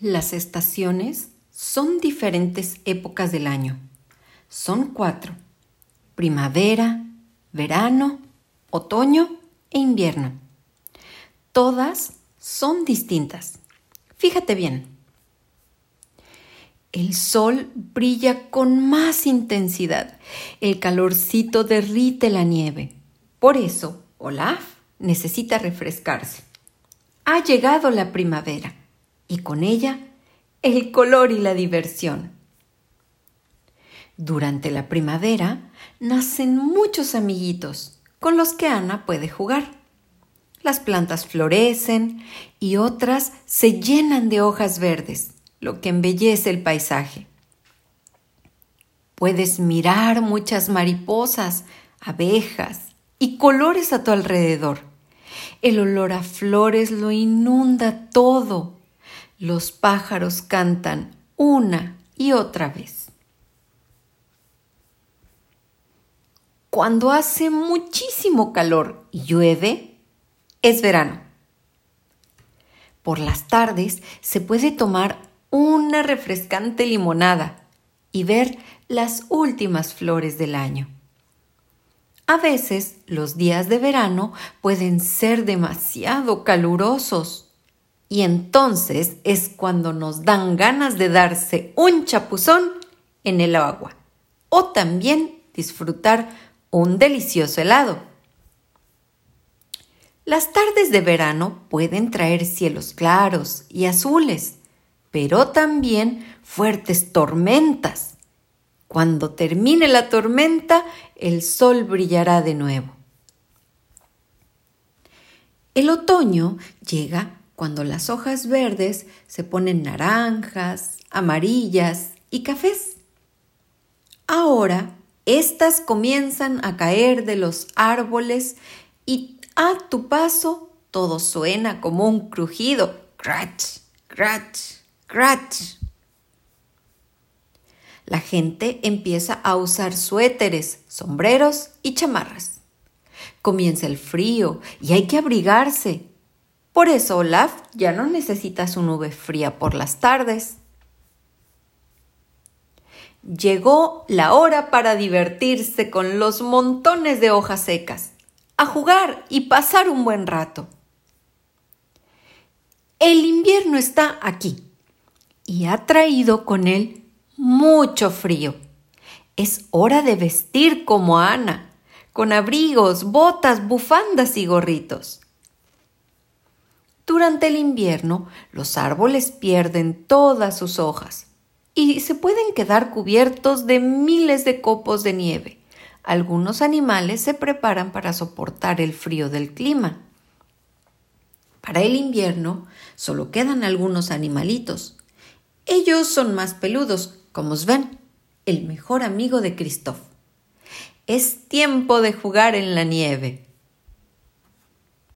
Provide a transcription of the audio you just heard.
Las estaciones son diferentes épocas del año. Son cuatro. Primavera, verano, otoño e invierno. Todas son distintas. Fíjate bien. El sol brilla con más intensidad. El calorcito derrite la nieve. Por eso, Olaf necesita refrescarse. Ha llegado la primavera y con ella el color y la diversión. Durante la primavera nacen muchos amiguitos con los que Ana puede jugar. Las plantas florecen y otras se llenan de hojas verdes, lo que embellece el paisaje. Puedes mirar muchas mariposas, abejas y colores a tu alrededor. El olor a flores lo inunda todo los pájaros cantan una y otra vez. Cuando hace muchísimo calor y llueve, es verano. Por las tardes se puede tomar una refrescante limonada y ver las últimas flores del año. A veces los días de verano pueden ser demasiado calurosos y entonces es cuando nos dan ganas de darse un chapuzón en el agua o también disfrutar un delicioso helado. Las tardes de verano pueden traer cielos claros y azules, pero también fuertes tormentas. Cuando termine la tormenta, el sol brillará de nuevo. El otoño llega cuando las hojas verdes se ponen naranjas, amarillas y cafés. Ahora, estas comienzan a caer de los árboles y a tu paso todo suena como un crujido. Cratch, cratch, cratch. La gente empieza a usar suéteres, sombreros y chamarras. Comienza el frío y hay que abrigarse por eso Olaf ya no necesita su nube fría por las tardes. Llegó la hora para divertirse con los montones de hojas secas, a jugar y pasar un buen rato. El invierno está aquí y ha traído con él mucho frío. Es hora de vestir como Ana, con abrigos, botas, bufandas y gorritos. Durante el invierno, los árboles pierden todas sus hojas y se pueden quedar cubiertos de miles de copos de nieve. Algunos animales se preparan para soportar el frío del clima. Para el invierno solo quedan algunos animalitos. Ellos son más peludos, como ven, el mejor amigo de Christoph. Es tiempo de jugar en la nieve.